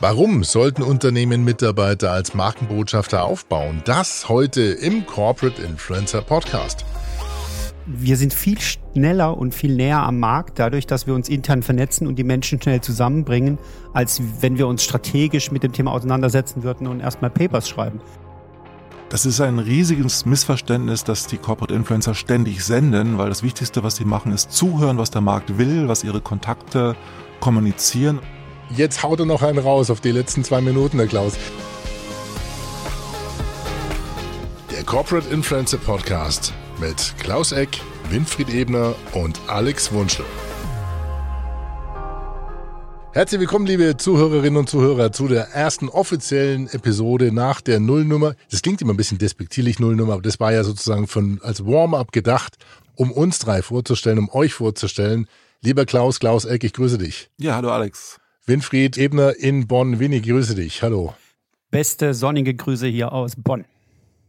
Warum sollten Unternehmen Mitarbeiter als Markenbotschafter aufbauen? Das heute im Corporate Influencer Podcast. Wir sind viel schneller und viel näher am Markt, dadurch, dass wir uns intern vernetzen und die Menschen schnell zusammenbringen, als wenn wir uns strategisch mit dem Thema auseinandersetzen würden und erstmal Papers schreiben. Das ist ein riesiges Missverständnis, dass die Corporate Influencer ständig senden, weil das Wichtigste, was sie machen, ist zuhören, was der Markt will, was ihre Kontakte kommunizieren. Jetzt haut er noch einen raus auf die letzten zwei Minuten, der Klaus. Der Corporate Influencer Podcast mit Klaus Eck, Winfried Ebner und Alex Wunschel. Herzlich willkommen, liebe Zuhörerinnen und Zuhörer, zu der ersten offiziellen Episode nach der Nullnummer. Das klingt immer ein bisschen despektierlich, Nullnummer, aber das war ja sozusagen von, als Warm-up gedacht, um uns drei vorzustellen, um euch vorzustellen. Lieber Klaus, Klaus Eck, ich grüße dich. Ja, hallo Alex. Winfried Ebner in Bonn. Winnie, grüße dich. Hallo. Beste sonnige Grüße hier aus Bonn.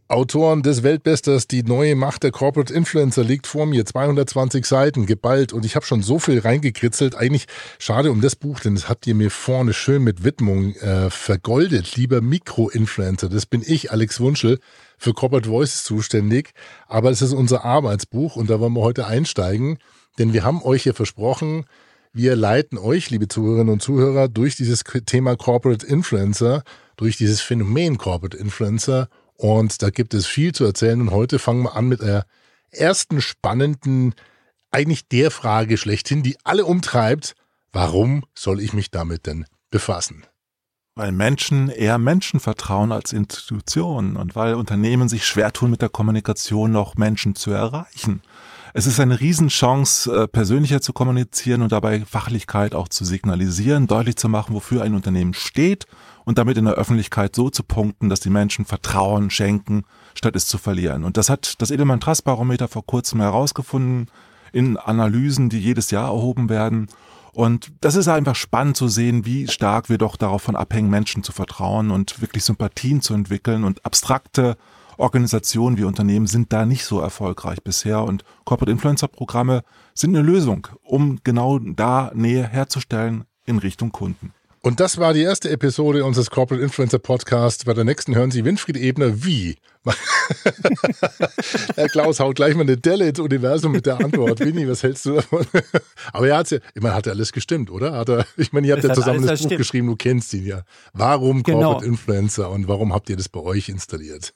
Autoren des Weltbesters, die neue Macht der Corporate Influencer liegt vor mir. 220 Seiten, geballt. Und ich habe schon so viel reingekritzelt. Eigentlich schade um das Buch, denn das habt ihr mir vorne schön mit Widmung äh, vergoldet. Lieber Mikro-Influencer, das bin ich, Alex Wunschel, für Corporate Voices zuständig. Aber es ist unser Arbeitsbuch und da wollen wir heute einsteigen. Denn wir haben euch ja versprochen, wir leiten euch, liebe Zuhörerinnen und Zuhörer, durch dieses Thema Corporate Influencer, durch dieses Phänomen Corporate Influencer. Und da gibt es viel zu erzählen. Und heute fangen wir an mit der ersten spannenden, eigentlich der Frage schlechthin, die alle umtreibt. Warum soll ich mich damit denn befassen? Weil Menschen eher Menschen vertrauen als Institutionen und weil Unternehmen sich schwer tun, mit der Kommunikation noch Menschen zu erreichen. Es ist eine Riesenchance, äh, persönlicher zu kommunizieren und dabei Fachlichkeit auch zu signalisieren, deutlich zu machen, wofür ein Unternehmen steht und damit in der Öffentlichkeit so zu punkten, dass die Menschen Vertrauen schenken, statt es zu verlieren. Und das hat das Edelmann Trust Barometer vor kurzem herausgefunden in Analysen, die jedes Jahr erhoben werden. Und das ist einfach spannend zu sehen, wie stark wir doch davon abhängen, Menschen zu vertrauen und wirklich Sympathien zu entwickeln und abstrakte Organisationen wie Unternehmen sind da nicht so erfolgreich bisher und Corporate Influencer Programme sind eine Lösung, um genau da Nähe herzustellen in Richtung Kunden. Und das war die erste Episode unseres Corporate Influencer Podcasts. Bei der nächsten hören Sie Winfried Ebner wie. Herr Klaus haut gleich mal eine Delle ins Universum mit der Antwort. Winnie, was hältst du davon? Aber er hat ja, ich meine, hat er alles gestimmt, oder? Hat er, ich meine, ihr habt das ja zusammen das Buch stimmt. geschrieben, du kennst ihn ja. Warum genau. Corporate Influencer und warum habt ihr das bei euch installiert?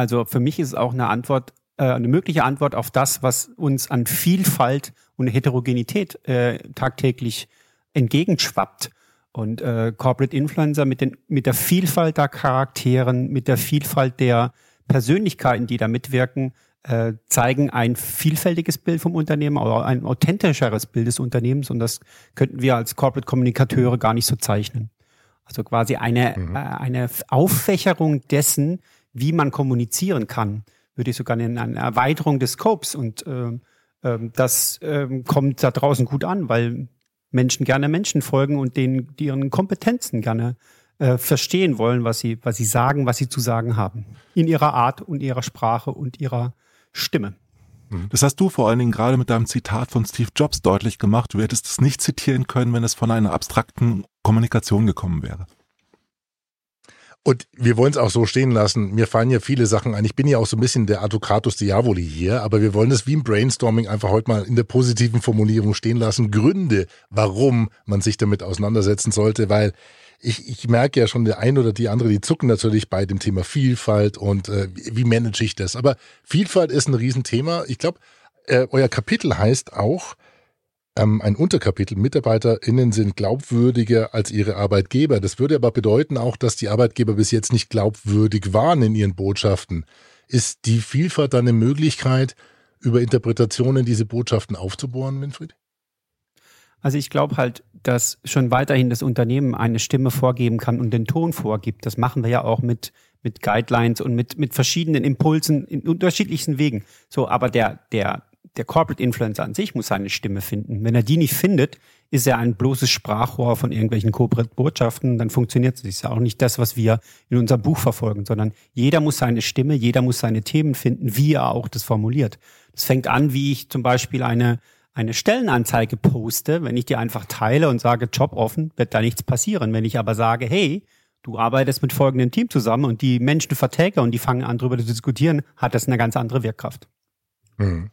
Also für mich ist es auch eine Antwort, äh, eine mögliche Antwort auf das, was uns an Vielfalt und Heterogenität äh, tagtäglich entgegenschwappt. Und äh, Corporate Influencer mit, den, mit der Vielfalt der Charakteren, mit der Vielfalt der Persönlichkeiten, die da mitwirken, äh, zeigen ein vielfältiges Bild vom Unternehmen, oder ein authentischeres Bild des Unternehmens. Und das könnten wir als Corporate Kommunikateure gar nicht so zeichnen. Also quasi eine, mhm. äh, eine Auffächerung dessen, wie man kommunizieren kann, würde ich sogar nennen, eine Erweiterung des Scopes. Und äh, äh, das äh, kommt da draußen gut an, weil Menschen gerne Menschen folgen und denen ihren Kompetenzen gerne äh, verstehen wollen, was sie, was sie sagen, was sie zu sagen haben. In ihrer Art und ihrer Sprache und ihrer Stimme. Mhm. Das hast du vor allen Dingen gerade mit deinem Zitat von Steve Jobs deutlich gemacht. Du hättest es nicht zitieren können, wenn es von einer abstrakten Kommunikation gekommen wäre. Und wir wollen es auch so stehen lassen. Mir fallen ja viele Sachen ein. Ich bin ja auch so ein bisschen der Advocatus Diaboli hier, aber wir wollen es wie im Brainstorming einfach heute mal in der positiven Formulierung stehen lassen. Gründe, warum man sich damit auseinandersetzen sollte, weil ich, ich merke ja schon, der ein oder die andere, die zucken natürlich bei dem Thema Vielfalt und äh, wie manage ich das. Aber Vielfalt ist ein Riesenthema. Ich glaube, äh, euer Kapitel heißt auch, ähm, ein Unterkapitel, MitarbeiterInnen sind glaubwürdiger als ihre Arbeitgeber. Das würde aber bedeuten auch, dass die Arbeitgeber bis jetzt nicht glaubwürdig waren in ihren Botschaften. Ist die Vielfalt dann eine Möglichkeit, über Interpretationen diese Botschaften aufzubohren, Winfried? Also ich glaube halt, dass schon weiterhin das Unternehmen eine Stimme vorgeben kann und den Ton vorgibt. Das machen wir ja auch mit, mit Guidelines und mit, mit verschiedenen Impulsen in unterschiedlichsten Wegen. So, aber der, der, der Corporate Influencer an sich muss seine Stimme finden. Wenn er die nicht findet, ist er ein bloßes Sprachrohr von irgendwelchen Corporate Botschaften, dann funktioniert es. Das ist ja auch nicht das, was wir in unserem Buch verfolgen, sondern jeder muss seine Stimme, jeder muss seine Themen finden, wie er auch das formuliert. Das fängt an, wie ich zum Beispiel eine, eine Stellenanzeige poste, wenn ich die einfach teile und sage Job offen, wird da nichts passieren. Wenn ich aber sage, hey, du arbeitest mit folgendem Team zusammen und die Menschen vertäge und die fangen an, darüber zu diskutieren, hat das eine ganz andere Wirkkraft. Mhm.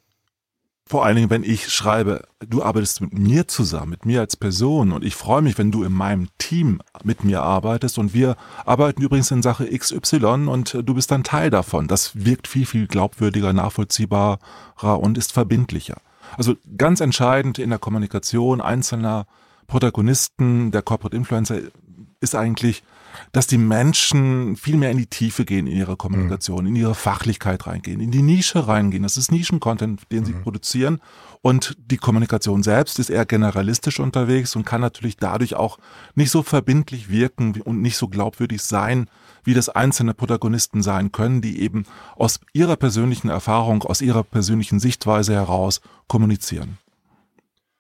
Vor allen Dingen, wenn ich schreibe, du arbeitest mit mir zusammen, mit mir als Person und ich freue mich, wenn du in meinem Team mit mir arbeitest und wir arbeiten übrigens in Sache XY und du bist dann Teil davon. Das wirkt viel, viel glaubwürdiger, nachvollziehbarer und ist verbindlicher. Also ganz entscheidend in der Kommunikation einzelner Protagonisten der Corporate Influencer ist eigentlich, dass die Menschen viel mehr in die Tiefe gehen in ihrer Kommunikation, mhm. in ihre Fachlichkeit reingehen, in die Nische reingehen. Das ist Nischencontent, den sie mhm. produzieren. Und die Kommunikation selbst ist eher generalistisch unterwegs und kann natürlich dadurch auch nicht so verbindlich wirken und nicht so glaubwürdig sein, wie das einzelne Protagonisten sein können, die eben aus ihrer persönlichen Erfahrung, aus ihrer persönlichen Sichtweise heraus kommunizieren.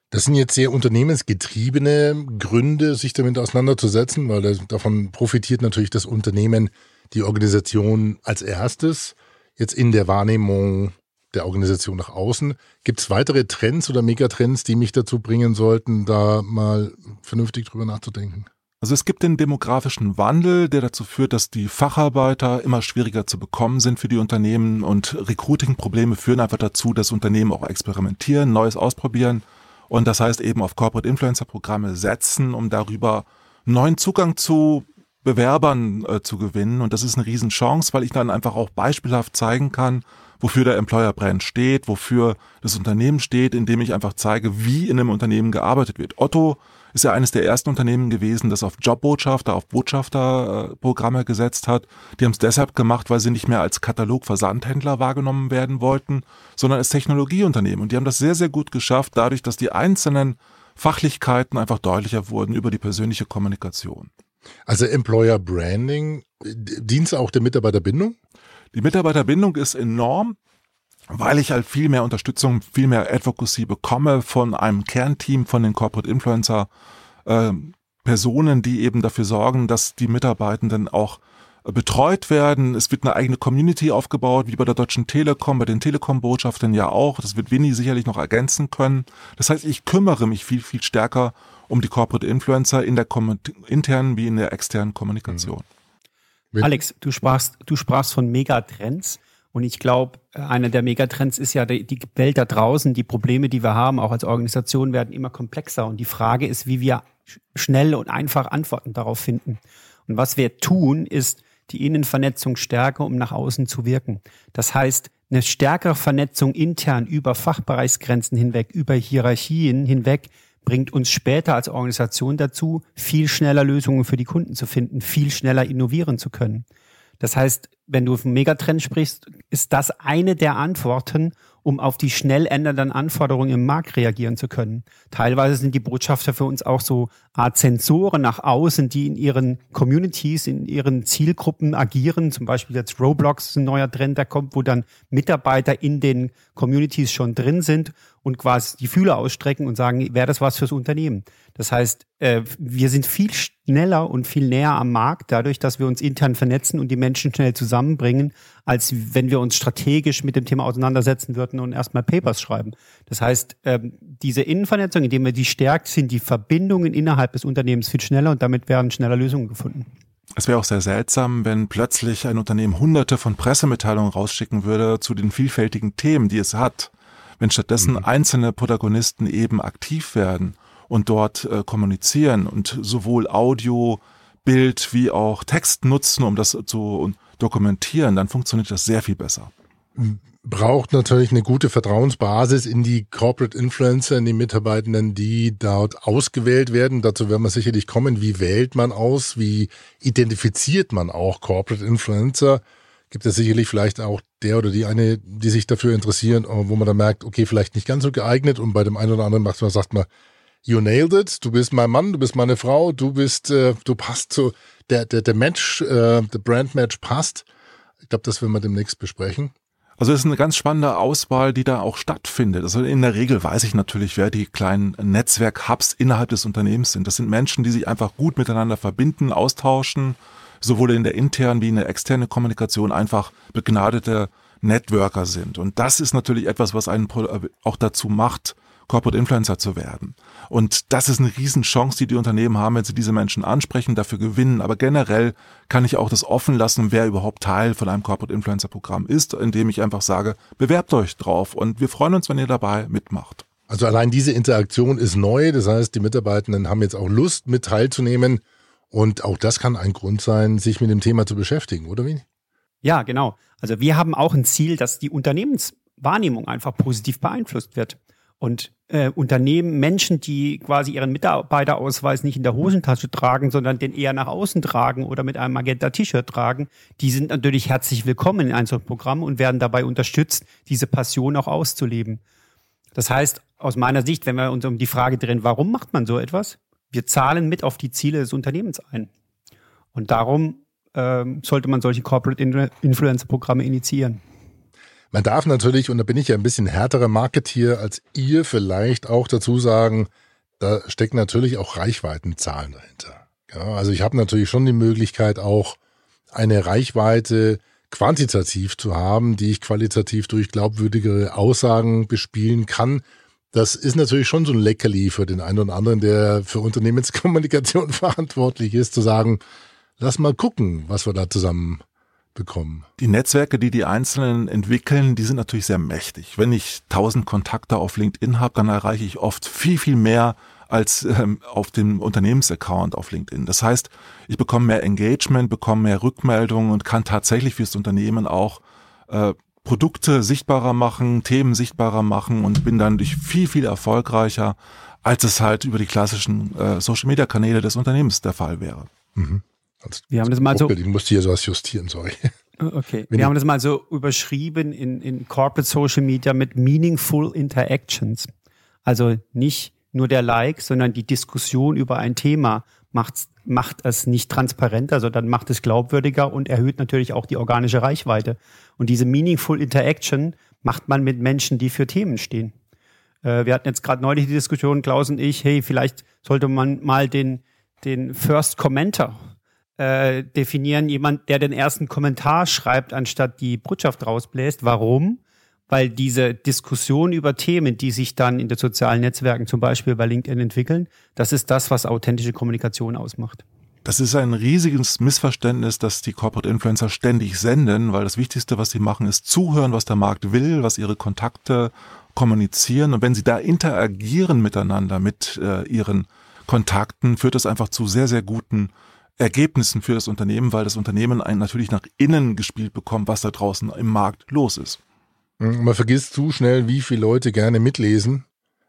Das sind jetzt sehr unternehmensgetriebene Gründe, sich damit auseinanderzusetzen, weil davon profitiert natürlich das Unternehmen, die Organisation als erstes. Jetzt in der Wahrnehmung der Organisation nach außen. Gibt es weitere Trends oder Megatrends, die mich dazu bringen sollten, da mal vernünftig drüber nachzudenken? Also es gibt den demografischen Wandel, der dazu führt, dass die Facharbeiter immer schwieriger zu bekommen sind für die Unternehmen und Recruiting-Probleme führen einfach dazu, dass Unternehmen auch experimentieren, Neues ausprobieren und das heißt eben auf Corporate Influencer Programme setzen, um darüber neuen Zugang zu Bewerbern äh, zu gewinnen. Und das ist eine Riesenchance, weil ich dann einfach auch beispielhaft zeigen kann, wofür der Employer Brand steht, wofür das Unternehmen steht, indem ich einfach zeige, wie in einem Unternehmen gearbeitet wird. Otto ist ja eines der ersten Unternehmen gewesen, das auf Jobbotschafter, auf Botschafterprogramme gesetzt hat. Die haben es deshalb gemacht, weil sie nicht mehr als Katalogversandhändler wahrgenommen werden wollten, sondern als Technologieunternehmen. Und die haben das sehr, sehr gut geschafft, dadurch, dass die einzelnen Fachlichkeiten einfach deutlicher wurden über die persönliche Kommunikation. Also Employer Branding, dient auch der Mitarbeiterbindung? Die Mitarbeiterbindung ist enorm weil ich halt viel mehr Unterstützung, viel mehr Advocacy bekomme von einem Kernteam von den Corporate Influencer äh, Personen, die eben dafür sorgen, dass die Mitarbeitenden auch äh, betreut werden. Es wird eine eigene Community aufgebaut, wie bei der Deutschen Telekom, bei den Telekom-Botschaftern ja auch. Das wird Winnie sicherlich noch ergänzen können. Das heißt, ich kümmere mich viel, viel stärker um die Corporate Influencer in der internen wie in der externen Kommunikation. Mhm. Alex, du sprachst, du sprachst von Megatrends. Und ich glaube, einer der Megatrends ist ja die, die, Welt da draußen. Die Probleme, die wir haben, auch als Organisation, werden immer komplexer. Und die Frage ist, wie wir schnell und einfach Antworten darauf finden. Und was wir tun, ist die Innenvernetzung stärker, um nach außen zu wirken. Das heißt, eine stärkere Vernetzung intern über Fachbereichsgrenzen hinweg, über Hierarchien hinweg, bringt uns später als Organisation dazu, viel schneller Lösungen für die Kunden zu finden, viel schneller innovieren zu können. Das heißt, wenn du von Megatrend sprichst, ist das eine der Antworten, um auf die schnell ändernden Anforderungen im Markt reagieren zu können. Teilweise sind die Botschafter für uns auch so Art Sensoren nach außen, die in ihren Communities, in ihren Zielgruppen agieren. Zum Beispiel jetzt Roblox ist ein neuer Trend, der kommt, wo dann Mitarbeiter in den Communities schon drin sind und quasi die Fühler ausstrecken und sagen, wäre das was fürs Unternehmen? Das heißt, äh, wir sind viel schneller und viel näher am Markt, dadurch, dass wir uns intern vernetzen und die Menschen schnell zusammenbringen, als wenn wir uns strategisch mit dem Thema auseinandersetzen würden und erstmal Papers schreiben. Das heißt, ähm, diese Innenvernetzung, indem wir die stärkt, sind die Verbindungen innerhalb des Unternehmens viel schneller und damit werden schneller Lösungen gefunden. Es wäre auch sehr seltsam, wenn plötzlich ein Unternehmen hunderte von Pressemitteilungen rausschicken würde zu den vielfältigen Themen, die es hat. Wenn stattdessen mhm. einzelne Protagonisten eben aktiv werden und dort äh, kommunizieren und sowohl Audio, Bild wie auch Text nutzen, um das zu dokumentieren, dann funktioniert das sehr viel besser. Braucht natürlich eine gute Vertrauensbasis in die Corporate Influencer, in die Mitarbeitenden, die dort ausgewählt werden. Dazu werden wir sicherlich kommen. Wie wählt man aus? Wie identifiziert man auch Corporate Influencer? Gibt es sicherlich vielleicht auch der oder die eine, die sich dafür interessieren, wo man dann merkt, okay, vielleicht nicht ganz so geeignet und bei dem einen oder anderen macht man, sagt man, you nailed it, du bist mein Mann, du bist meine Frau, du bist, äh, du passt zu, der, der, der Match, äh, der Brand Match passt. Ich glaube, das werden wir demnächst besprechen. Also es ist eine ganz spannende Auswahl, die da auch stattfindet. Also in der Regel weiß ich natürlich, wer die kleinen Netzwerk-Hubs innerhalb des Unternehmens sind. Das sind Menschen, die sich einfach gut miteinander verbinden, austauschen, sowohl in der internen wie in der externen Kommunikation einfach begnadete Networker sind. Und das ist natürlich etwas, was einen auch dazu macht, Corporate Influencer zu werden. Und das ist eine Riesenchance, die die Unternehmen haben, wenn sie diese Menschen ansprechen, dafür gewinnen. Aber generell kann ich auch das offen lassen, wer überhaupt Teil von einem Corporate Influencer Programm ist, indem ich einfach sage, bewerbt euch drauf und wir freuen uns, wenn ihr dabei mitmacht. Also allein diese Interaktion ist neu. Das heißt, die Mitarbeitenden haben jetzt auch Lust, mit teilzunehmen. Und auch das kann ein Grund sein, sich mit dem Thema zu beschäftigen, oder wie? Ja, genau. Also wir haben auch ein Ziel, dass die Unternehmenswahrnehmung einfach positiv beeinflusst wird. Und äh, Unternehmen, Menschen, die quasi ihren Mitarbeiterausweis nicht in der Hosentasche tragen, sondern den eher nach außen tragen oder mit einem Magenta-T-Shirt tragen, die sind natürlich herzlich willkommen in ein solches Programm und werden dabei unterstützt, diese Passion auch auszuleben. Das heißt, aus meiner Sicht, wenn wir uns um die Frage drehen, warum macht man so etwas? Wir zahlen mit auf die Ziele des Unternehmens ein. Und darum ähm, sollte man solche Corporate Influencer-Programme initiieren. Man darf natürlich, und da bin ich ja ein bisschen härterer Marketeer als ihr, vielleicht auch dazu sagen, da stecken natürlich auch Reichweitenzahlen dahinter. Ja, also ich habe natürlich schon die Möglichkeit auch eine Reichweite quantitativ zu haben, die ich qualitativ durch glaubwürdigere Aussagen bespielen kann. Das ist natürlich schon so ein Leckerli für den einen oder anderen, der für Unternehmenskommunikation verantwortlich ist, zu sagen, lass mal gucken, was wir da zusammen bekommen. Die Netzwerke, die die Einzelnen entwickeln, die sind natürlich sehr mächtig. Wenn ich tausend Kontakte auf LinkedIn habe, dann erreiche ich oft viel, viel mehr als ähm, auf dem Unternehmensaccount auf LinkedIn. Das heißt, ich bekomme mehr Engagement, bekomme mehr Rückmeldungen und kann tatsächlich fürs Unternehmen auch äh, Produkte sichtbarer machen, Themen sichtbarer machen und bin dann durch viel, viel erfolgreicher, als es halt über die klassischen äh, Social-Media-Kanäle des Unternehmens der Fall wäre. Mhm. Als, wir haben das mal so. Ich musste hier sowas justieren, sorry. Okay. Wenn wir haben das mal so überschrieben in, in Corporate Social Media mit Meaningful Interactions. Also nicht nur der Like, sondern die Diskussion über ein Thema macht, macht es nicht transparenter, sondern macht es glaubwürdiger und erhöht natürlich auch die organische Reichweite. Und diese Meaningful Interaction macht man mit Menschen, die für Themen stehen. Äh, wir hatten jetzt gerade neulich die Diskussion, Klaus und ich, hey, vielleicht sollte man mal den, den First Commenter äh, definieren, jemand, der den ersten Kommentar schreibt, anstatt die Botschaft rausbläst. Warum? Weil diese Diskussion über Themen, die sich dann in den sozialen Netzwerken, zum Beispiel bei LinkedIn entwickeln, das ist das, was authentische Kommunikation ausmacht. Das ist ein riesiges Missverständnis, dass die Corporate Influencer ständig senden, weil das Wichtigste, was sie machen, ist zuhören, was der Markt will, was ihre Kontakte kommunizieren. Und wenn sie da interagieren miteinander mit äh, ihren Kontakten, führt das einfach zu sehr, sehr guten Ergebnissen für das Unternehmen, weil das Unternehmen einen natürlich nach innen gespielt bekommt, was da draußen im Markt los ist. Hm, man vergisst zu schnell, wie viele Leute gerne mitlesen,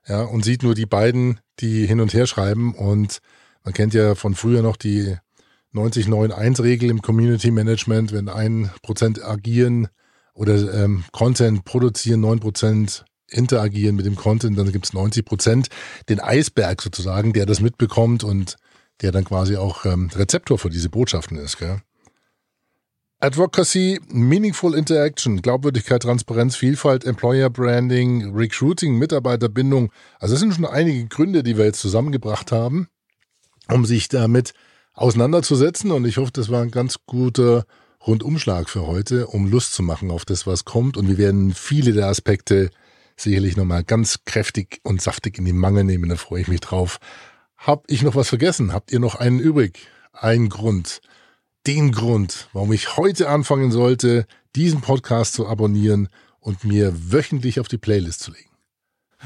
ja, und sieht nur die beiden, die hin und her schreiben. Und man kennt ja von früher noch die 90-9-1-Regel im Community Management, wenn ein Prozent agieren oder ähm, Content produzieren, neun Prozent interagieren mit dem Content, dann gibt es 90 Prozent den Eisberg sozusagen, der das mitbekommt und der dann quasi auch ähm, Rezeptor für diese Botschaften ist. Gell? Advocacy, Meaningful Interaction, Glaubwürdigkeit, Transparenz, Vielfalt, Employer Branding, Recruiting, Mitarbeiterbindung. Also das sind schon einige Gründe, die wir jetzt zusammengebracht haben, um sich damit auseinanderzusetzen. Und ich hoffe, das war ein ganz guter Rundumschlag für heute, um Lust zu machen auf das, was kommt. Und wir werden viele der Aspekte sicherlich nochmal ganz kräftig und saftig in die Mangel nehmen. Da freue ich mich drauf. Hab ich noch was vergessen? Habt ihr noch einen übrig? Ein Grund. Den Grund, warum ich heute anfangen sollte, diesen Podcast zu abonnieren und mir wöchentlich auf die Playlist zu legen.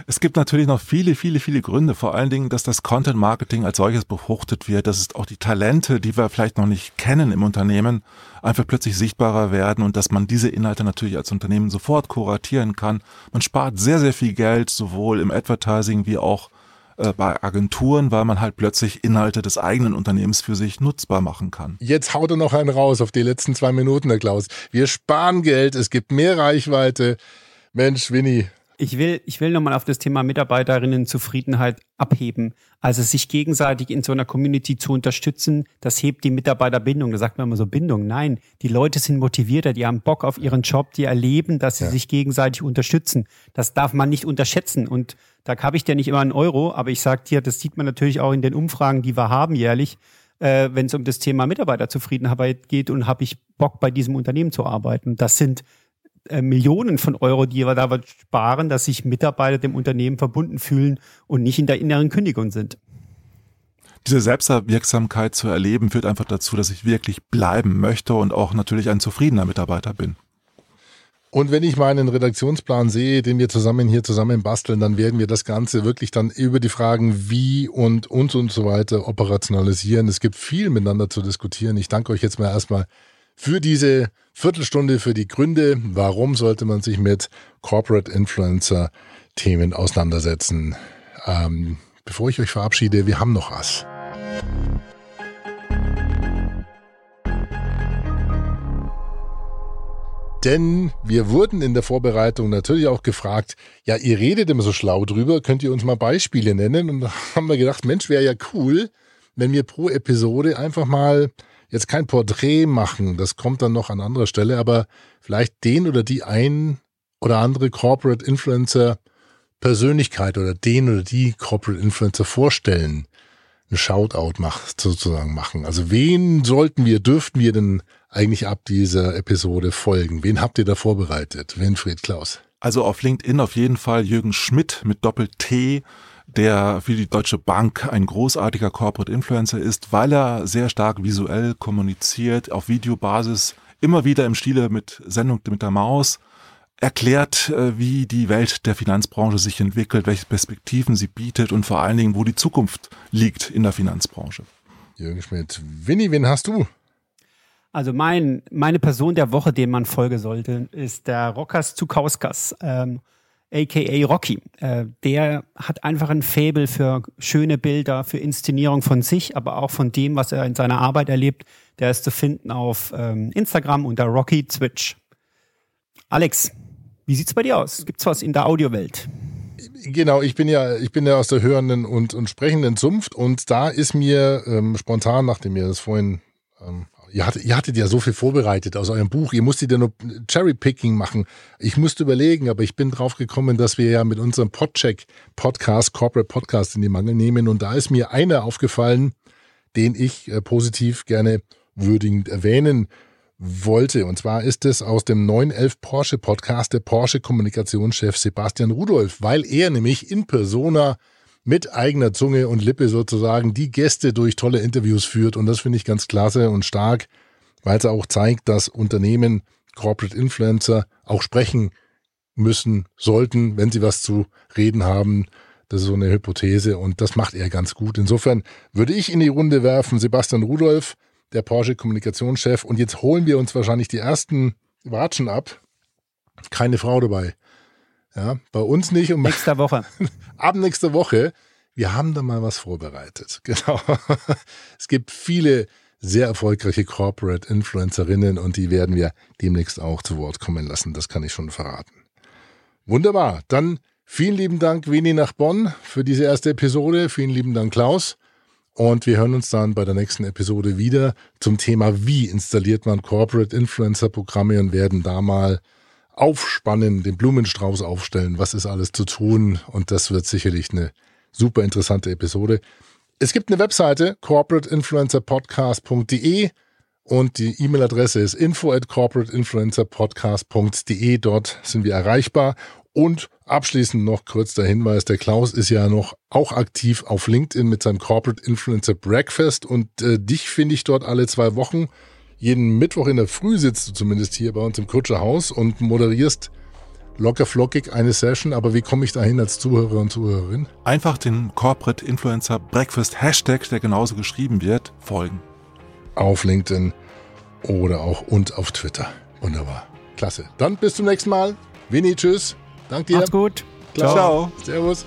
Es gibt natürlich noch viele, viele, viele Gründe. Vor allen Dingen, dass das Content Marketing als solches befruchtet wird, dass es auch die Talente, die wir vielleicht noch nicht kennen im Unternehmen, einfach plötzlich sichtbarer werden und dass man diese Inhalte natürlich als Unternehmen sofort kuratieren kann. Man spart sehr, sehr viel Geld, sowohl im Advertising wie auch äh, bei Agenturen, weil man halt plötzlich Inhalte des eigenen Unternehmens für sich nutzbar machen kann. Jetzt haut er noch einen raus auf die letzten zwei Minuten, Herr Klaus. Wir sparen Geld, es gibt mehr Reichweite. Mensch, Winnie, ich will, ich will nochmal auf das Thema Mitarbeiterinnenzufriedenheit abheben. Also sich gegenseitig in so einer Community zu unterstützen, das hebt die Mitarbeiterbindung. Da sagt man immer so Bindung. Nein, die Leute sind motivierter, die haben Bock auf ihren Job, die erleben, dass sie ja. sich gegenseitig unterstützen. Das darf man nicht unterschätzen. Und da habe ich ja nicht immer einen Euro, aber ich sage dir, das sieht man natürlich auch in den Umfragen, die wir haben jährlich, äh, wenn es um das Thema Mitarbeiterzufriedenheit geht und habe ich Bock bei diesem Unternehmen zu arbeiten. Das sind äh, Millionen von Euro, die wir da sparen, dass sich Mitarbeiter dem Unternehmen verbunden fühlen und nicht in der inneren Kündigung sind. Diese Selbstwirksamkeit zu erleben, führt einfach dazu, dass ich wirklich bleiben möchte und auch natürlich ein zufriedener Mitarbeiter bin. Und wenn ich meinen Redaktionsplan sehe, den wir zusammen hier zusammen basteln, dann werden wir das Ganze wirklich dann über die Fragen wie und und und so weiter operationalisieren. Es gibt viel miteinander zu diskutieren. Ich danke euch jetzt mal erstmal für diese Viertelstunde, für die Gründe, warum sollte man sich mit Corporate Influencer Themen auseinandersetzen. Ähm, bevor ich euch verabschiede, wir haben noch was. Denn wir wurden in der Vorbereitung natürlich auch gefragt, ja, ihr redet immer so schlau drüber, könnt ihr uns mal Beispiele nennen? Und da haben wir gedacht, Mensch, wäre ja cool, wenn wir pro Episode einfach mal jetzt kein Porträt machen, das kommt dann noch an anderer Stelle, aber vielleicht den oder die ein oder andere Corporate Influencer Persönlichkeit oder den oder die Corporate Influencer vorstellen, ein Shoutout macht, sozusagen machen. Also wen sollten wir, dürften wir denn eigentlich ab dieser Episode folgen? Wen habt ihr da vorbereitet? Winfried Klaus. Also auf LinkedIn auf jeden Fall Jürgen Schmidt mit Doppel-T, der für die Deutsche Bank ein großartiger Corporate Influencer ist, weil er sehr stark visuell kommuniziert, auf Videobasis, immer wieder im Stile mit Sendung mit der Maus, erklärt, äh, wie die Welt der Finanzbranche sich entwickelt, welche Perspektiven sie bietet und vor allen Dingen, wo die Zukunft liegt in der Finanzbranche. Jürgen Schmidt. Winnie, wen hast du? Also mein, meine Person der Woche, dem man folgen sollte, ist der Rokas Zukauskas, ähm, aka Rocky. Äh, der hat einfach ein Faible für schöne Bilder, für Inszenierung von sich, aber auch von dem, was er in seiner Arbeit erlebt. Der ist zu finden auf ähm, Instagram unter Rocky Twitch. Alex, wie sieht's bei dir aus? Gibt's was in der Audiowelt? Genau, ich bin ja, ich bin ja aus der hörenden und, und sprechenden Zunft und da ist mir ähm, spontan, nachdem ihr das vorhin ähm, Ihr hattet, ihr hattet ja so viel vorbereitet aus eurem Buch. Ihr musstet ja nur Cherry-Picking machen. Ich musste überlegen, aber ich bin drauf gekommen, dass wir ja mit unserem Podcheck Podcast, Corporate Podcast in die Mangel nehmen. Und da ist mir einer aufgefallen, den ich äh, positiv gerne würdigend erwähnen wollte. Und zwar ist es aus dem 911 Porsche Podcast der Porsche Kommunikationschef Sebastian Rudolph, weil er nämlich in Persona mit eigener Zunge und Lippe sozusagen die Gäste durch tolle Interviews führt. Und das finde ich ganz klasse und stark, weil es auch zeigt, dass Unternehmen, Corporate Influencer auch sprechen müssen, sollten, wenn sie was zu reden haben. Das ist so eine Hypothese und das macht er ganz gut. Insofern würde ich in die Runde werfen, Sebastian Rudolph, der Porsche Kommunikationschef. Und jetzt holen wir uns wahrscheinlich die ersten Watschen ab. Keine Frau dabei. Ja, bei uns nicht. Und nächste Woche. Ab nächste Woche. Wir haben da mal was vorbereitet. Genau. Es gibt viele sehr erfolgreiche Corporate Influencerinnen und die werden wir demnächst auch zu Wort kommen lassen. Das kann ich schon verraten. Wunderbar. Dann vielen lieben Dank, Veni nach Bonn, für diese erste Episode. Vielen lieben Dank, Klaus. Und wir hören uns dann bei der nächsten Episode wieder zum Thema, wie installiert man Corporate Influencer Programme und werden da mal aufspannen, den Blumenstrauß aufstellen, was ist alles zu tun und das wird sicherlich eine super interessante Episode. Es gibt eine Webseite corporateinfluencerpodcast.de und die E-Mail-Adresse ist info at corporateinfluencerpodcast.de. Dort sind wir erreichbar. Und abschließend noch kurz der Hinweis, der Klaus ist ja noch auch aktiv auf LinkedIn mit seinem Corporate Influencer Breakfast und äh, dich finde ich dort alle zwei Wochen jeden Mittwoch in der Früh sitzt du zumindest hier bei uns im Kutscherhaus und moderierst locker flockig eine Session. Aber wie komme ich da hin als Zuhörer und Zuhörerin? Einfach den Corporate Influencer Breakfast Hashtag, der genauso geschrieben wird, folgen. Auf LinkedIn oder auch und auf Twitter. Wunderbar. Klasse. Dann bis zum nächsten Mal. Winnie, tschüss. Dank dir. Macht's gut. Ciao. Ciao. Servus.